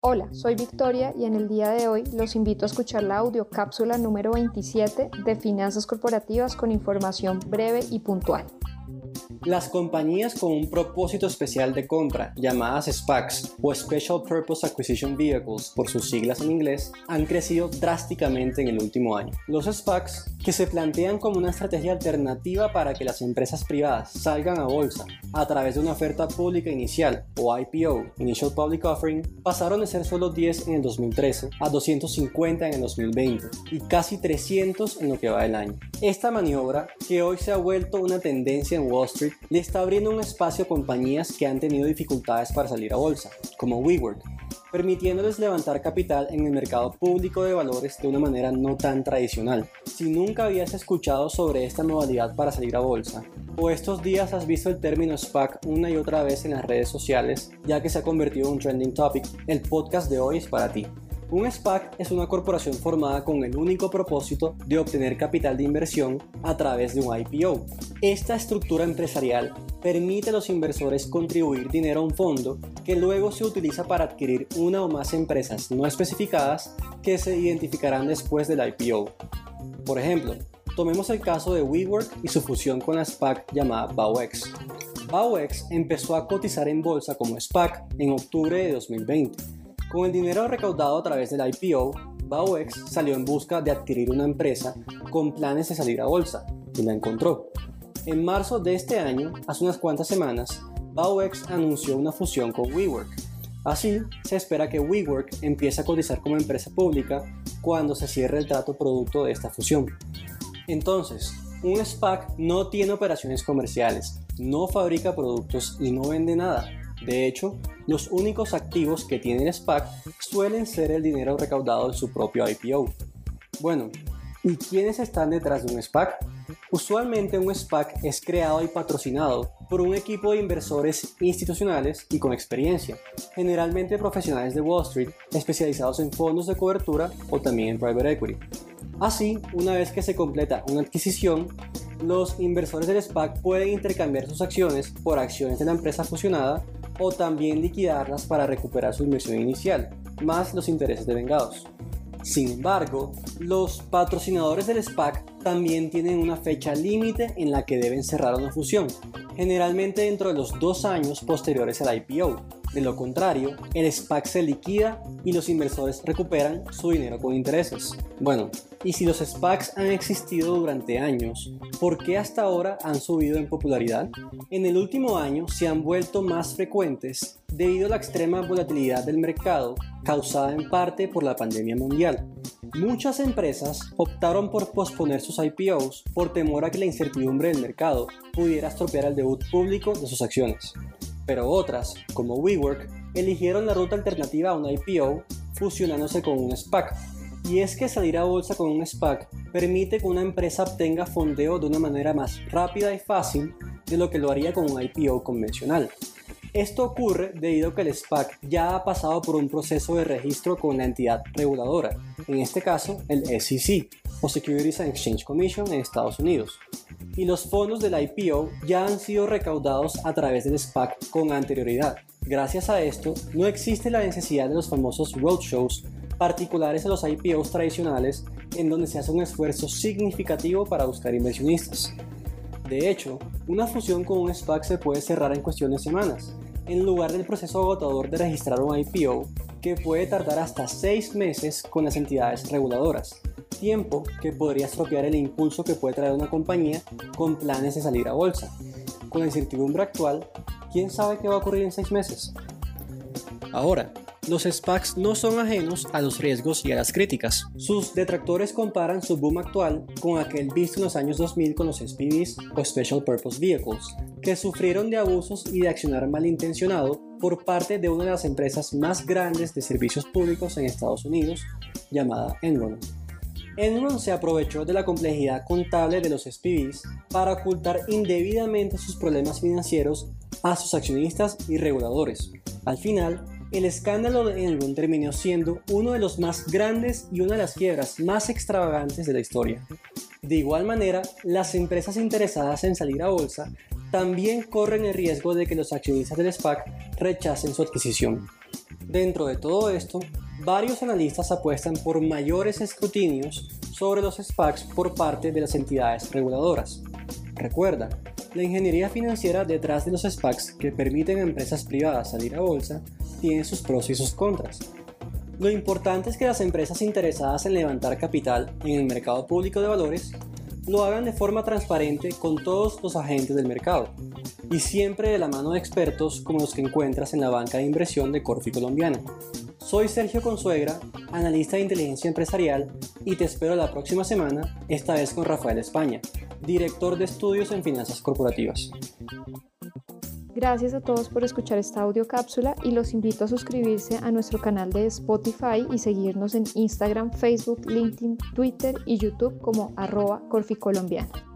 Hola, soy Victoria y en el día de hoy los invito a escuchar la audio cápsula número 27 de Finanzas Corporativas con información breve y puntual. Las compañías con un propósito especial de compra, llamadas SPACs o Special Purpose Acquisition Vehicles por sus siglas en inglés, han crecido drásticamente en el último año. Los SPACs, que se plantean como una estrategia alternativa para que las empresas privadas salgan a bolsa a través de una oferta pública inicial o IPO, Initial Public Offering, pasaron de ser solo 10 en el 2013 a 250 en el 2020 y casi 300 en lo que va del año. Esta maniobra, que hoy se ha vuelto una tendencia en Wall Street, le está abriendo un espacio a compañías que han tenido dificultades para salir a bolsa, como WeWork, permitiéndoles levantar capital en el mercado público de valores de una manera no tan tradicional. Si nunca habías escuchado sobre esta modalidad para salir a bolsa, o estos días has visto el término SPAC una y otra vez en las redes sociales, ya que se ha convertido en un trending topic, el podcast de hoy es para ti. Un SPAC es una corporación formada con el único propósito de obtener capital de inversión a través de un IPO. Esta estructura empresarial permite a los inversores contribuir dinero a un fondo que luego se utiliza para adquirir una o más empresas no especificadas que se identificarán después del IPO. Por ejemplo, tomemos el caso de WeWork y su fusión con la SPAC llamada BAUX. BAUX empezó a cotizar en bolsa como SPAC en octubre de 2020 con el dinero recaudado a través del IPO, BAUX salió en busca de adquirir una empresa con planes de salir a bolsa y la encontró. En marzo de este año, hace unas cuantas semanas, BAUX anunció una fusión con WeWork. Así, se espera que WeWork empiece a cotizar como empresa pública cuando se cierre el trato producto de esta fusión. Entonces, un SPAC no tiene operaciones comerciales, no fabrica productos y no vende nada. De hecho, los únicos activos que tiene el SPAC suelen ser el dinero recaudado de su propio IPO. Bueno, ¿y quiénes están detrás de un SPAC? Usualmente un SPAC es creado y patrocinado por un equipo de inversores institucionales y con experiencia, generalmente profesionales de Wall Street especializados en fondos de cobertura o también en private equity. Así, una vez que se completa una adquisición, los inversores del SPAC pueden intercambiar sus acciones por acciones de la empresa fusionada o también liquidarlas para recuperar su inversión inicial, más los intereses de vengados. Sin embargo, los patrocinadores del SPAC también tienen una fecha límite en la que deben cerrar una fusión, generalmente dentro de los dos años posteriores al IPO. De lo contrario, el SPAC se liquida y los inversores recuperan su dinero con intereses. Bueno, y si los SPACs han existido durante años, ¿por qué hasta ahora han subido en popularidad? En el último año se han vuelto más frecuentes debido a la extrema volatilidad del mercado causada en parte por la pandemia mundial. Muchas empresas optaron por posponer sus IPOs por temor a que la incertidumbre del mercado pudiera estropear el debut público de sus acciones. Pero otras, como WeWork, eligieron la ruta alternativa a un IPO fusionándose con un SPAC y es que salir a bolsa con un SPAC permite que una empresa obtenga fondeo de una manera más rápida y fácil de lo que lo haría con un IPO convencional. Esto ocurre debido a que el SPAC ya ha pasado por un proceso de registro con la entidad reguladora, en este caso el SEC, o Securities and Exchange Commission en Estados Unidos, y los fondos del IPO ya han sido recaudados a través del SPAC con anterioridad. Gracias a esto, no existe la necesidad de los famosos roadshows particulares a los IPOs tradicionales en donde se hace un esfuerzo significativo para buscar inversionistas. De hecho, una fusión con un SPAC se puede cerrar en cuestión de semanas, en lugar del proceso agotador de registrar un IPO que puede tardar hasta 6 meses con las entidades reguladoras, tiempo que podría estropear el impulso que puede traer una compañía con planes de salir a bolsa. Con la incertidumbre actual, ¿quién sabe qué va a ocurrir en 6 meses? Ahora, los SPACs no son ajenos a los riesgos y a las críticas. Sus detractores comparan su boom actual con aquel visto en los años 2000 con los SPVs o Special Purpose Vehicles, que sufrieron de abusos y de accionar malintencionado por parte de una de las empresas más grandes de servicios públicos en Estados Unidos, llamada Enron. Enron se aprovechó de la complejidad contable de los SPVs para ocultar indebidamente sus problemas financieros a sus accionistas y reguladores. Al final, el escándalo de Enron terminó siendo uno de los más grandes y una de las quiebras más extravagantes de la historia. De igual manera, las empresas interesadas en salir a bolsa también corren el riesgo de que los accionistas del SPAC rechacen su adquisición. Dentro de todo esto, varios analistas apuestan por mayores escrutinios sobre los SPACs por parte de las entidades reguladoras. Recuerda, la ingeniería financiera detrás de los SPACs que permiten a empresas privadas salir a bolsa tiene sus pros y sus contras. Lo importante es que las empresas interesadas en levantar capital en el mercado público de valores lo hagan de forma transparente con todos los agentes del mercado y siempre de la mano de expertos como los que encuentras en la banca de inversión de Corfi Colombiana. Soy Sergio Consuegra, analista de inteligencia empresarial y te espero la próxima semana, esta vez con Rafael España, director de estudios en finanzas corporativas. Gracias a todos por escuchar esta audio cápsula y los invito a suscribirse a nuestro canal de Spotify y seguirnos en Instagram, Facebook, LinkedIn, Twitter y YouTube como arroba corficolombiana.